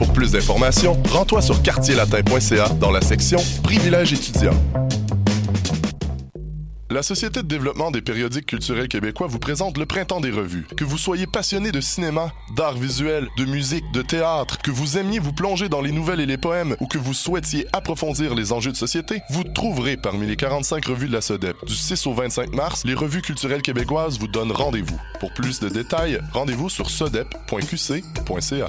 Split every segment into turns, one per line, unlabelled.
Pour plus d'informations, rends-toi sur quartierlatin.ca dans la section Privilèges étudiants. La Société de développement des périodiques culturels québécois vous présente le Printemps des revues. Que vous soyez passionné de cinéma, d'art visuel, de musique, de théâtre, que vous aimiez vous plonger dans les nouvelles et les poèmes ou que vous souhaitiez approfondir les enjeux de société, vous trouverez parmi les 45 revues de la SODEP. Du 6 au 25 mars, les revues culturelles québécoises vous donnent rendez-vous. Pour plus de détails, rendez-vous sur sodep.qc.ca.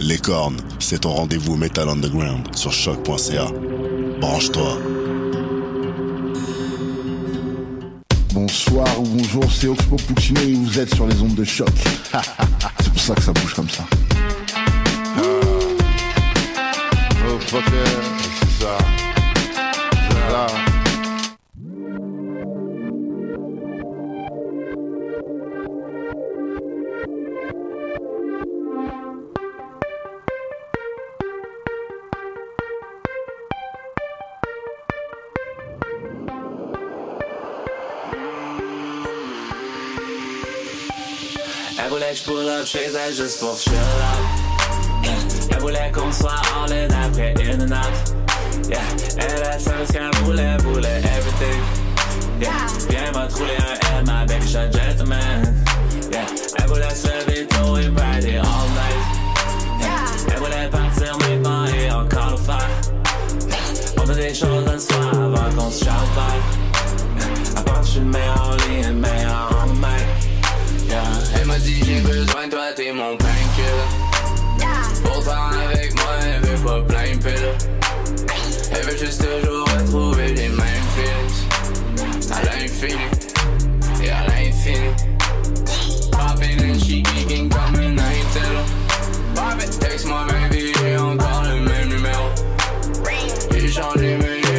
Les cornes, c'est ton rendez-vous Metal Underground sur choc.ca. Branche-toi.
Bonsoir ou bonjour, c'est Oxpo Puccino et vous êtes sur les ondes de choc. c'est pour ça que ça bouge comme ça.
Oh, fucker, c'est ça. C'est
chez elle juste pour chill out. Elle voulait qu'on soit all in après and out. Yeah. Elle a fait ce qu'elle voulait, voulait everything. Yeah. Viens m'a trouvé un L, my baby shot gentleman. Yeah. Elle voulait se lever tôt et party all night. Yeah. Elle voulait partir maintenant et encore le faire. On fait des choses un soir avant qu'on se bye. À part que je suis le meilleur et le meilleur en. Yeah. Elle m'a dit j'ai besoin de toi, t'es mon painkiller. Pourtant avec moi, elle veut pas plein de piles. Elle veut juste toujours retrouver les mêmes feelings. À l'infini, et à l'infini. Poppin' and she geeking comme une intel. Pop it, texte-moi baby, j'ai encore le même numéro. J'ai changé mais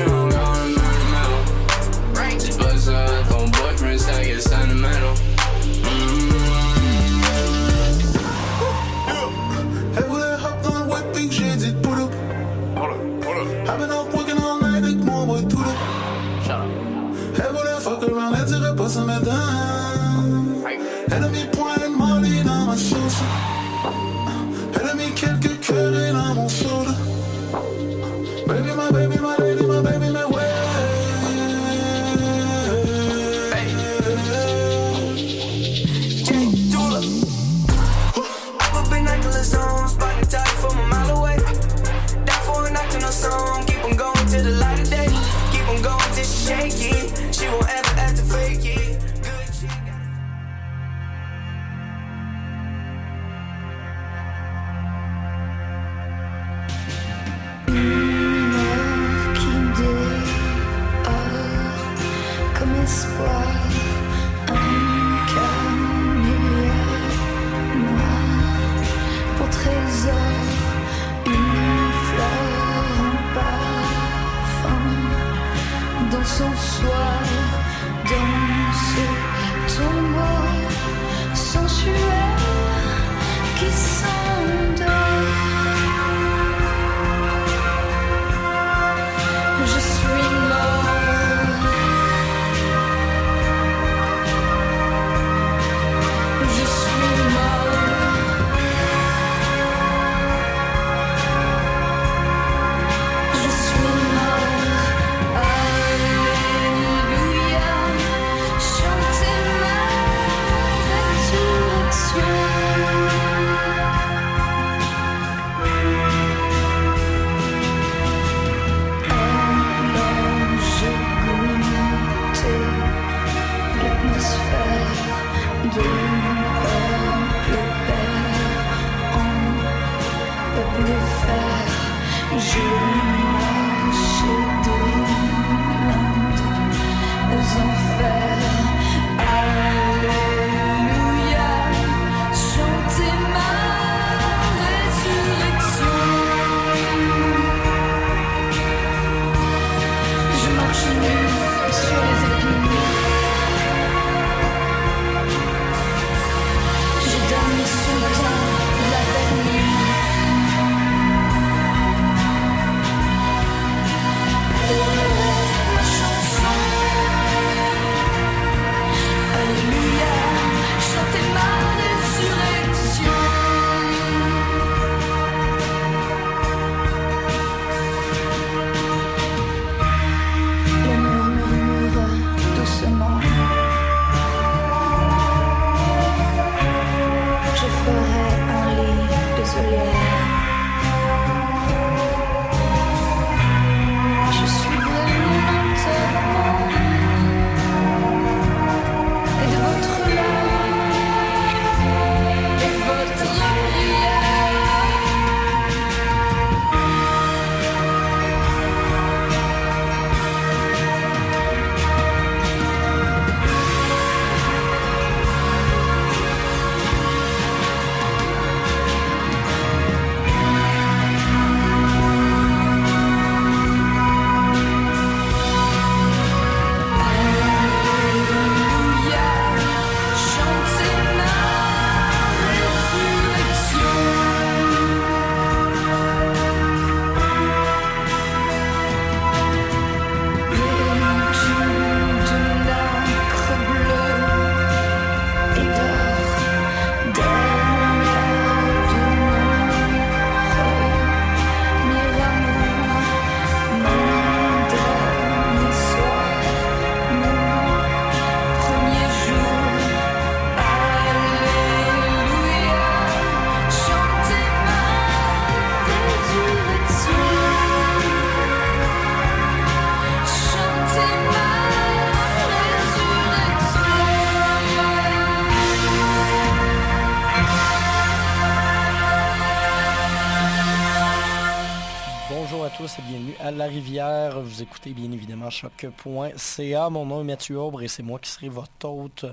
choc.ca. Mon nom est Mathieu Aubre et c'est moi qui serai votre hôte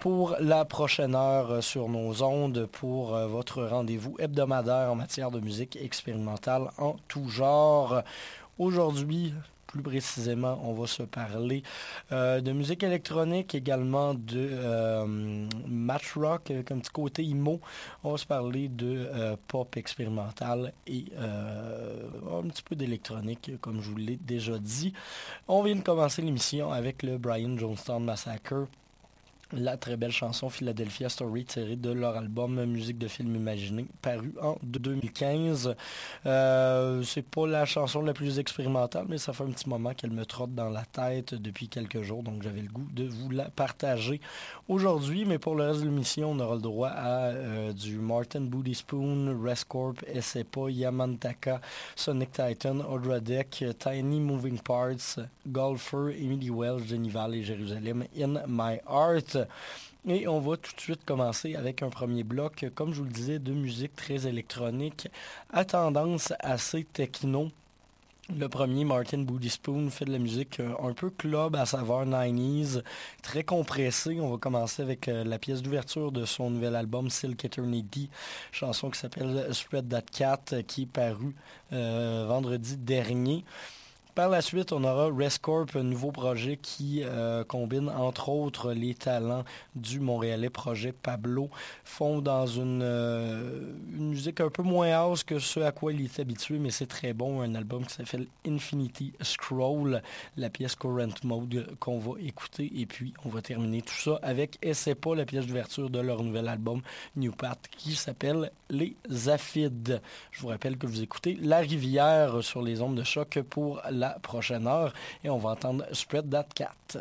pour la prochaine heure sur nos ondes pour euh, votre rendez-vous hebdomadaire en matière de musique expérimentale en tout genre. Aujourd'hui, plus précisément, on va se parler euh, de musique électronique, également de euh, match rock, euh, comme petit côté emo. On va se parler de pop expérimental et un petit peu d'électronique, comme je vous l'ai déjà dit. On vient de commencer l'émission avec le Brian Jonestown Massacre la très belle chanson Philadelphia Story tirée de leur album Musique de film imaginé paru en 2015. Euh, c'est pas la chanson la plus expérimentale, mais ça fait un petit moment qu'elle me trotte dans la tête depuis quelques jours, donc j'avais le goût de vous la partager aujourd'hui. Mais pour le reste de l'émission, on aura le droit à euh, du Martin Booty Spoon, Rescorp, Essepa, Yamantaka, Sonic Titan, Audra Deck, Tiny Moving Parts, Golfer, Emily Wells, Geneva et Jérusalem in My Heart. Et on va tout de suite commencer avec un premier bloc, comme je vous le disais, de musique très électronique, à tendance assez techno. Le premier, Martin Booty Spoon, fait de la musique euh, un peu club à saveur 90s, très compressée. On va commencer avec euh, la pièce d'ouverture de son nouvel album Silk Eternity, chanson qui s'appelle Spread That Cat, qui est paru euh, vendredi dernier. Par la suite, on aura Rescorp, un nouveau projet qui euh, combine entre autres les talents du Montréalais projet Pablo, font dans une, euh, une, musique un peu moins house que ce à quoi il est habitué, mais c'est très bon. Un album qui s'appelle Infinity Scroll, la pièce Current Mode qu'on va écouter. Et puis, on va terminer tout ça avec c'est pas la pièce d'ouverture de leur nouvel album New Path qui s'appelle Les Aphides. Je vous rappelle que vous écoutez La Rivière sur les ondes de choc pour la la prochaine heure et on va entendre Spread That Cat.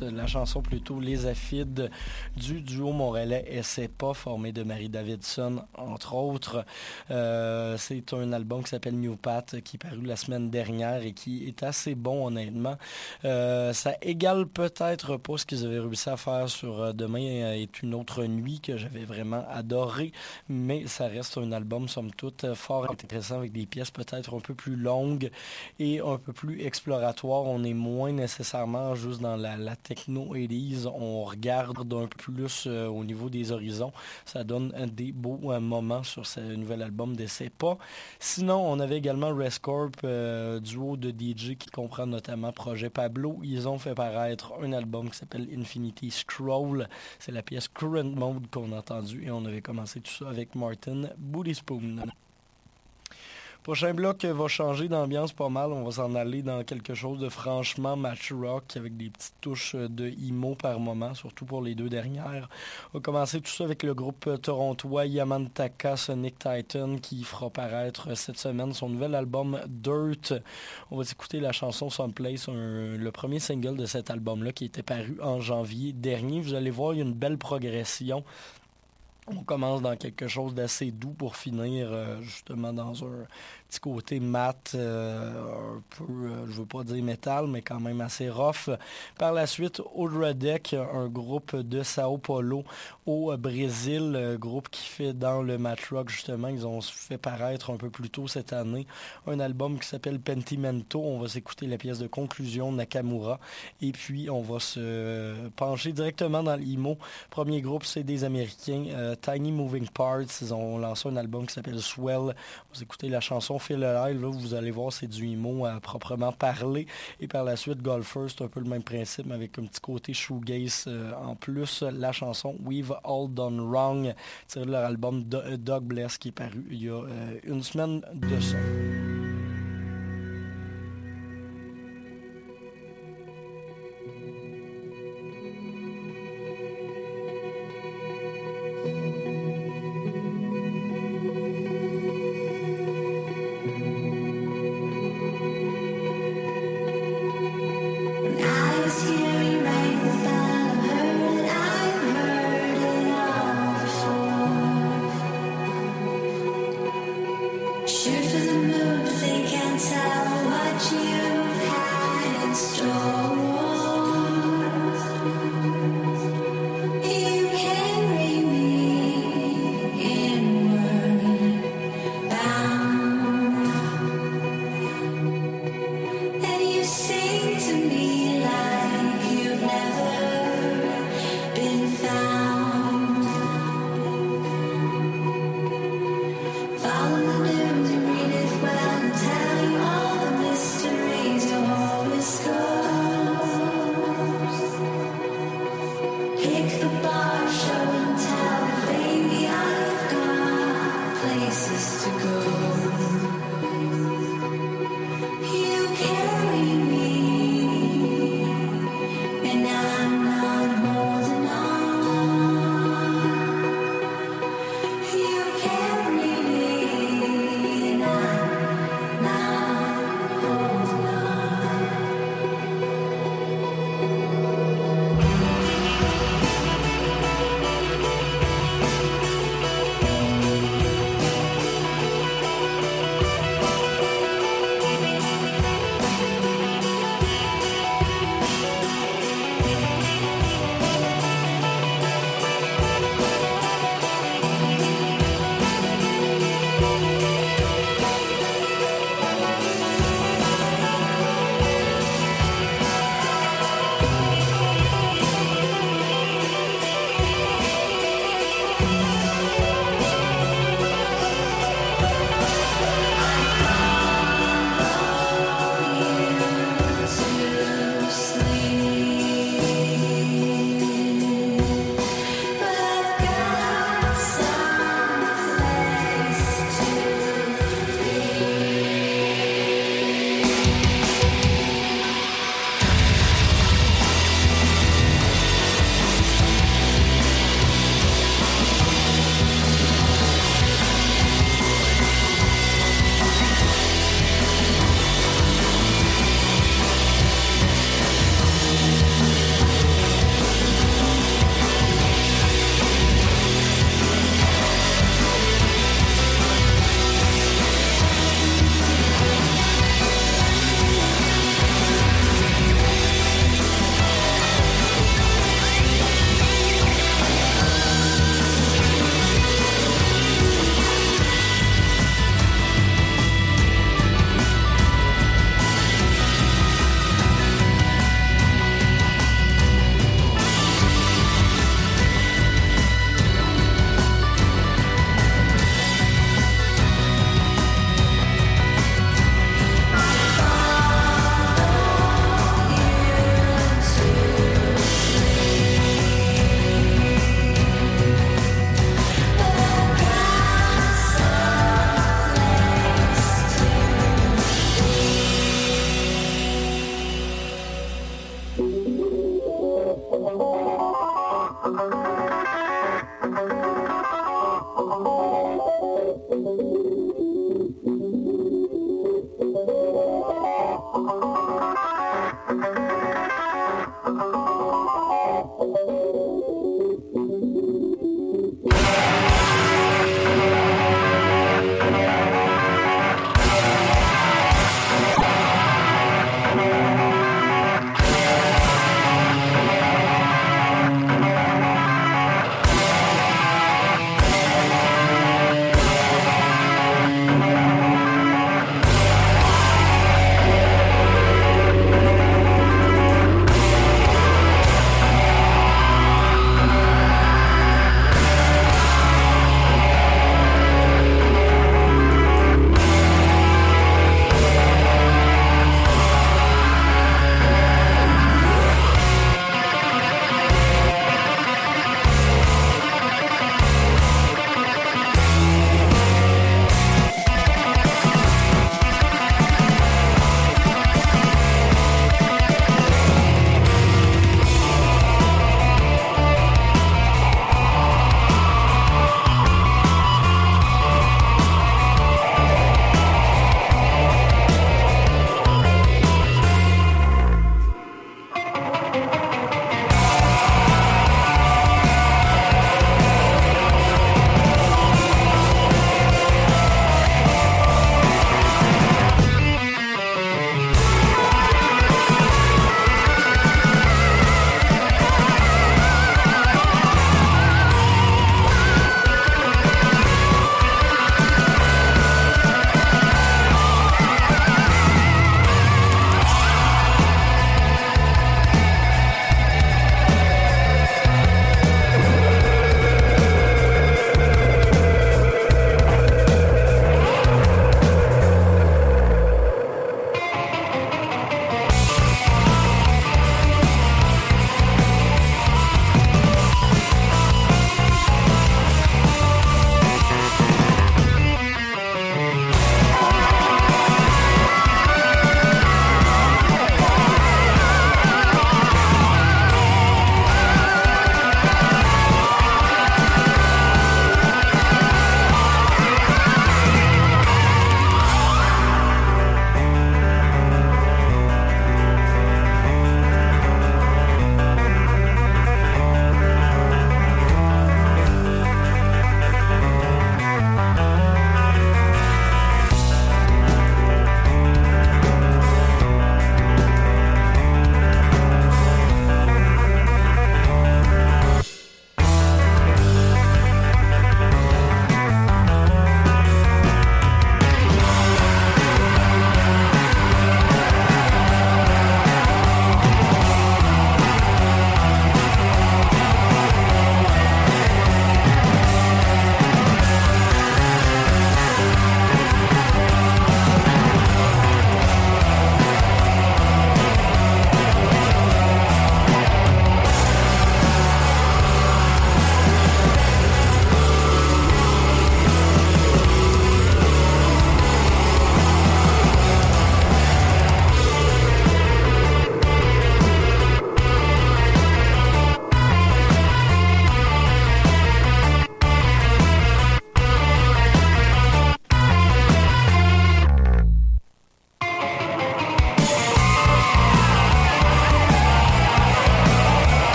La chanson plutôt Les Afides du duo montréalais Essai pas, formé de Marie Davidson, entre autres. Euh, c'est un album qui s'appelle New Path, qui est paru la semaine dernière et qui est assez bon, honnêtement. Euh, ça égale peut-être pas ce qu'ils avaient réussi à faire sur euh, Demain est une autre nuit, que j'avais vraiment adoré, mais ça reste un album, somme toute, fort intéressant avec des pièces peut-être un peu plus longues et un peu plus exploratoires. On est moins nécessairement juste dans la, techno 80 on regarde un peu plus au niveau des horizons. Ça donne des beaux moments sur ce nouvel album d'essai pas. Sinon, on avait également Rescorp, euh, duo de DJ qui comprend notamment Projet Pablo. Ils ont fait paraître un album qui s'appelle Infinity Scroll. C'est la pièce Current Mode qu'on a entendue et on avait commencé tout ça avec Martin Booty. Prochain bloc va changer d'ambiance pas mal. On va s'en aller dans quelque chose de franchement match rock avec des petites touches de emo par moment, surtout pour les deux dernières. On va commencer tout ça avec le groupe torontois Yamantaka Sonic Titan qui fera paraître cette semaine son nouvel album Dirt. On va écouter la chanson Someplace, le premier single de cet album-là qui était paru en janvier dernier. Vous allez voir, il y a une belle progression. On commence dans quelque chose d'assez doux pour finir euh, justement dans un petit côté mat, euh, un peu, euh, je veux pas dire métal, mais quand même assez rough. Par la suite, Deck, un groupe de Sao Paulo au Brésil, groupe qui fait dans le mat rock justement. Ils ont fait paraître un peu plus tôt cette année un album qui s'appelle Pentimento. On va s'écouter la pièce de conclusion Nakamura. Et puis, on va se pencher directement dans l'IMO. Premier groupe, c'est des Américains. Tiny Moving Parts. Ils ont lancé un album qui s'appelle Swell. Vous écoutez la chanson Feel Alive, là, vous allez voir, c'est du emo à proprement parler. Et par la suite, Golfer, c'est un peu le même principe, mais avec un petit côté shoegaze euh, en plus. La chanson We've All Done Wrong, tirée de leur album Dog Bless qui est paru il y a euh, une semaine de ça.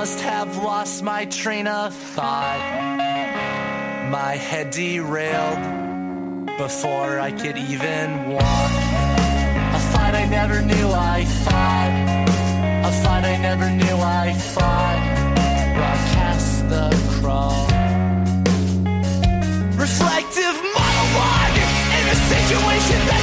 must have lost my train of thought. My head derailed before I could even walk. A fight I never knew I fought. A fight I never knew I thought. Broadcast the crawl. Reflective monologue in a situation that.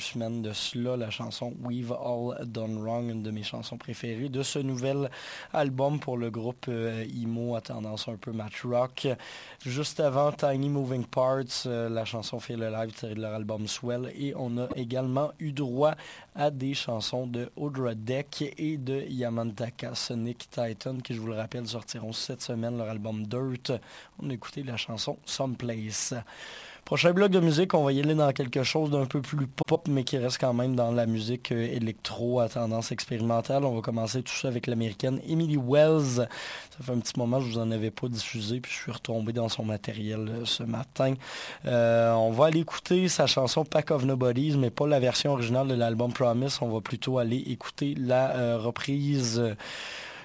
Semaines de cela, la chanson We've All Done Wrong, une de mes chansons préférées de ce nouvel album pour le groupe euh, emo à tendance un peu match rock. Juste avant Tiny Moving Parts, euh, la chanson Feel Alive tirée de leur album Swell et on a également eu droit à des chansons de Audra Deck et de Yamantaka Sonic Titan qui je vous le rappelle sortiront cette semaine leur album Dirt. On a écouté la chanson Someplace. Prochain bloc de musique, on va y aller dans quelque chose d'un peu plus pop, mais qui reste quand même dans la musique euh, électro à tendance expérimentale. On va commencer tout ça avec l'américaine Emily Wells. Ça fait un petit moment que je vous en avais pas diffusé, puis je suis retombé dans son matériel euh, ce matin. Euh, on va aller écouter sa chanson Pack of Nobodies, mais pas la version originale de l'album Promise. On va plutôt aller écouter la reprise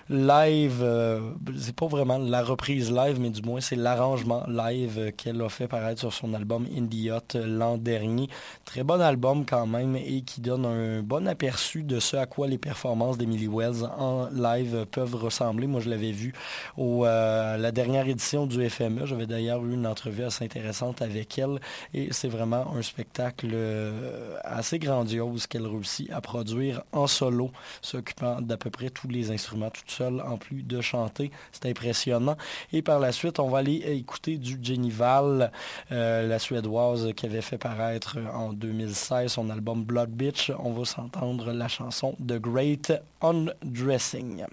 live, euh, c'est pas vraiment la reprise live, mais du moins c'est l'arrangement live qu'elle a fait paraître sur son album Indie Hot l'an dernier. Très bon album quand même et qui donne un bon aperçu de ce à quoi les performances d'Emily Wells en live peuvent ressembler. Moi je l'avais vu au euh, la dernière édition du FME. J'avais d'ailleurs eu une entrevue assez intéressante avec elle et c'est vraiment un spectacle euh, assez grandiose qu'elle réussit à produire en solo, s'occupant d'à peu près tous les instruments, tout en plus de chanter. C'est impressionnant. Et par la suite, on va aller écouter du Jenny Val, euh, la Suédoise qui avait fait paraître en 2016 son album Blood Bitch. On va s'entendre la chanson The Great Undressing.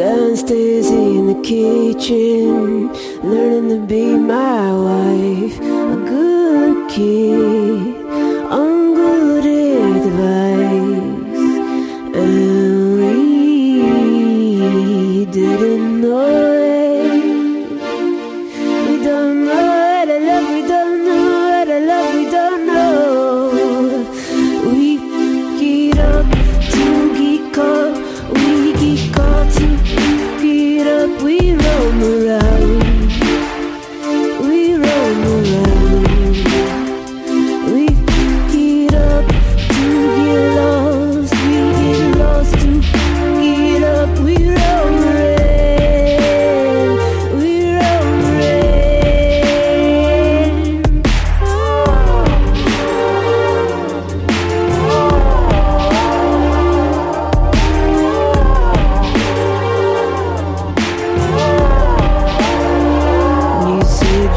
Downstairs in the kitchen, learning to be my wife, a good kid, on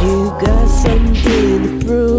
You got something to prove.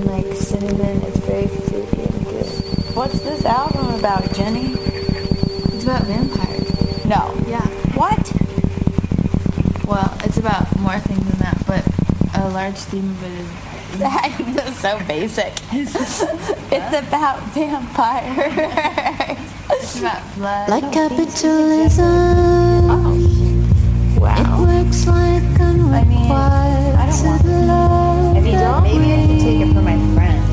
and like cinnamon. It's
very fruity and good. What's this album about, Jenny? It's about vampires. No. Yeah. What? Well, it's about more things than that, but a large theme of it is
that's so basic. it's about vampires.
it's about blood.
Like oh, capitalism.
Wow.
It works like I mean, I don't want to love.
If you don't, maybe take it for my friends.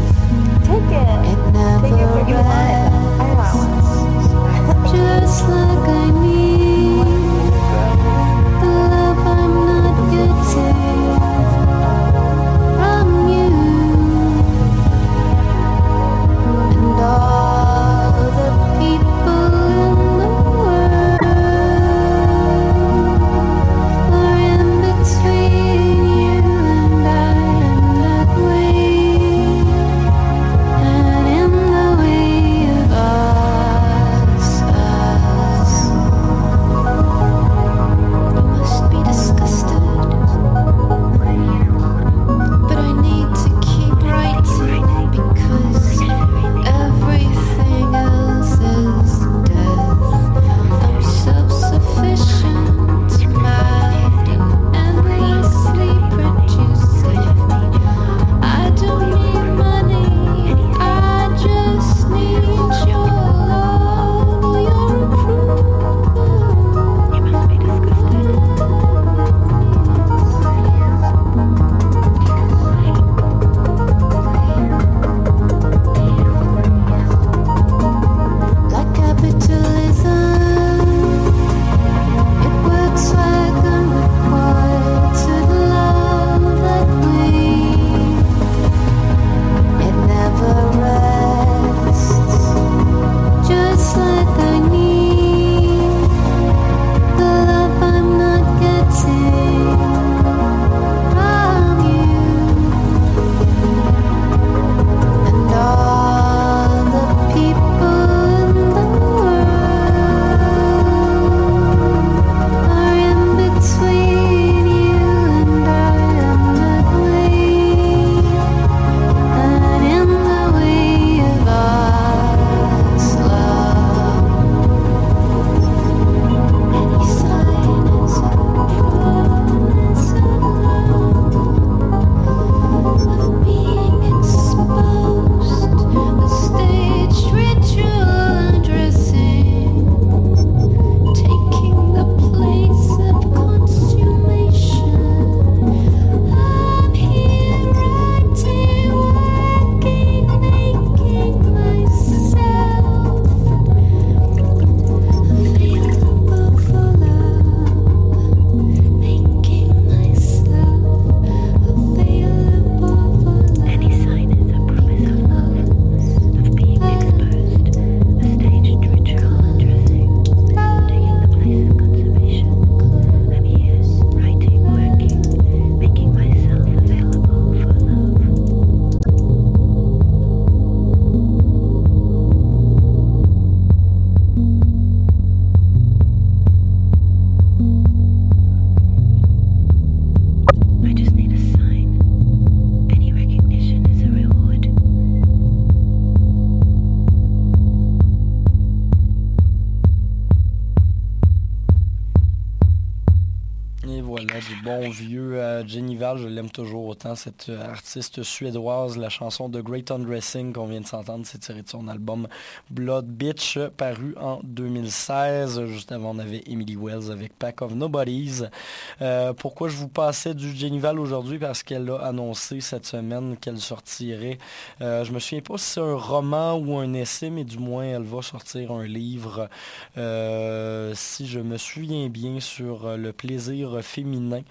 Take it.
It never
Take it where you want it. I want
Just like I need
Jesus. Bon vieux euh, Jenny Val, je l'aime toujours autant, cette euh, artiste suédoise. La chanson de Great Undressing qu'on vient de s'entendre, c'est tiré de son album Blood Bitch, paru en 2016. Juste avant, on avait Emily Wells avec Pack of Nobodies. Euh, pourquoi je vous passais du Jenny Val aujourd'hui? Parce qu'elle a annoncé cette semaine qu'elle sortirait. euh, je me souviens pas si c'est un roman ou un essai, mais du moins, elle va sortir un livre, si je me souviens bien, sur le plaisir féminin.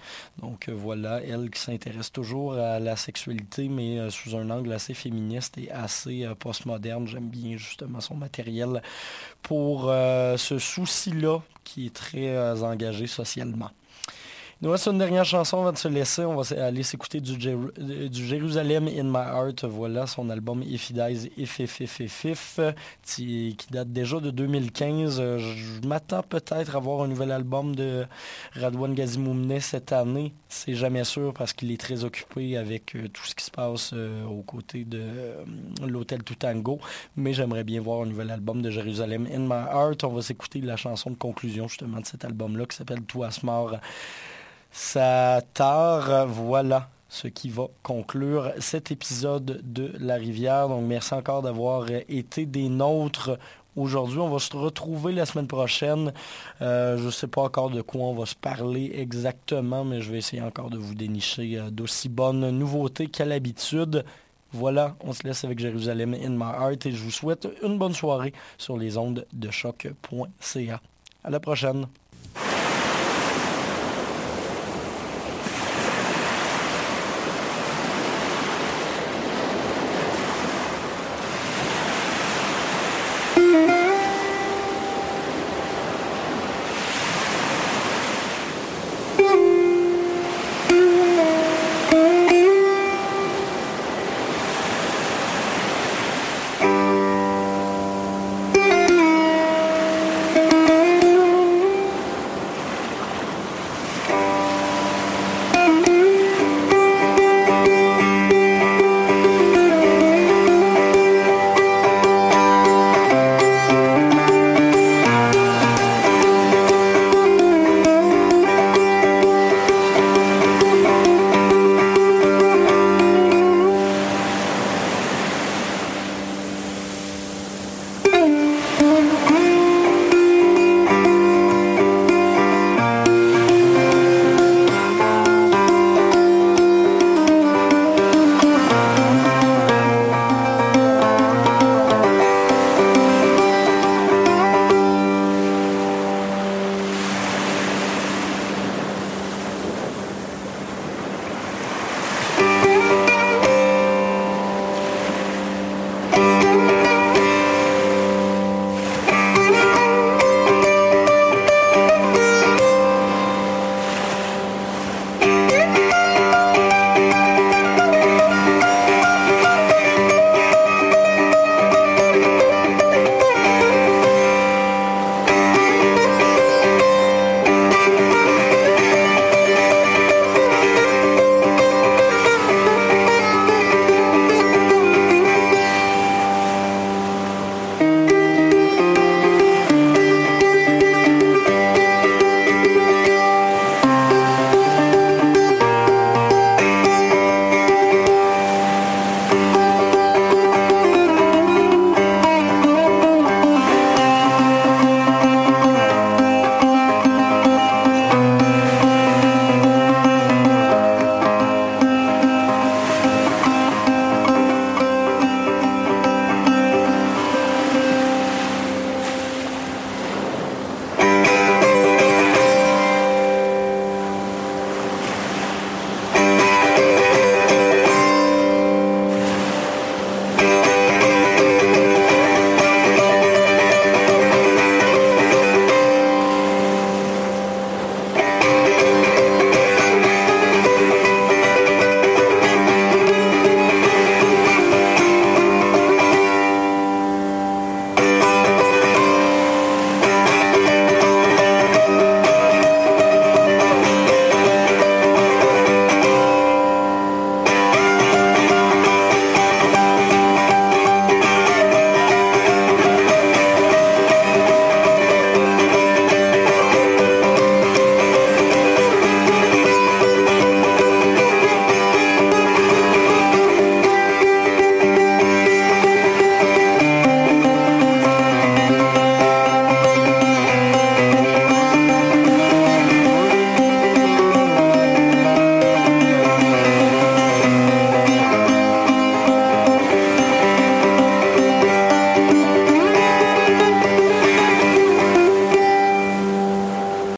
Donc euh, voilà, elle qui s'intéresse toujours à la sexualité, mais euh, sous un angle assez féministe et assez euh, postmoderne. J'aime bien justement son matériel pour ce souci-là qui est très engagé socialement. Il nous reste une dernière chanson avant de se laisser. On va aller s'écouter du, Jéru- du Jérusalem in My Heart. Voilà son album If He Dies, If If If If If, qui, date déjà de 2015. Euh, Je m'attends peut-être à voir un nouvel album de Radwan Gazimoumne cette année. C'est jamais sûr parce qu'il est très occupé avec euh, tout ce qui se passe euh, aux côtés de l'hôtel Tutango. Mais j'aimerais bien voir un nouvel album de Jérusalem in My Heart. On va s'écouter la chanson de conclusion justement de cet album-là qui s'appelle Tout Asmar. Ça tard, voilà ce qui va conclure cet épisode de La Rivière. Donc merci encore d'avoir été des nôtres aujourd'hui. On va se retrouver la semaine prochaine. Euh, je ne sais pas encore de quoi on va se parler exactement, mais je vais essayer encore de vous dénicher euh, d'aussi bonnes nouveautés qu'à l'habitude. Voilà, on se laisse avec Jérusalem in my heart et je vous souhaite une bonne soirée sur les ondes de choc.ca. À la prochaine.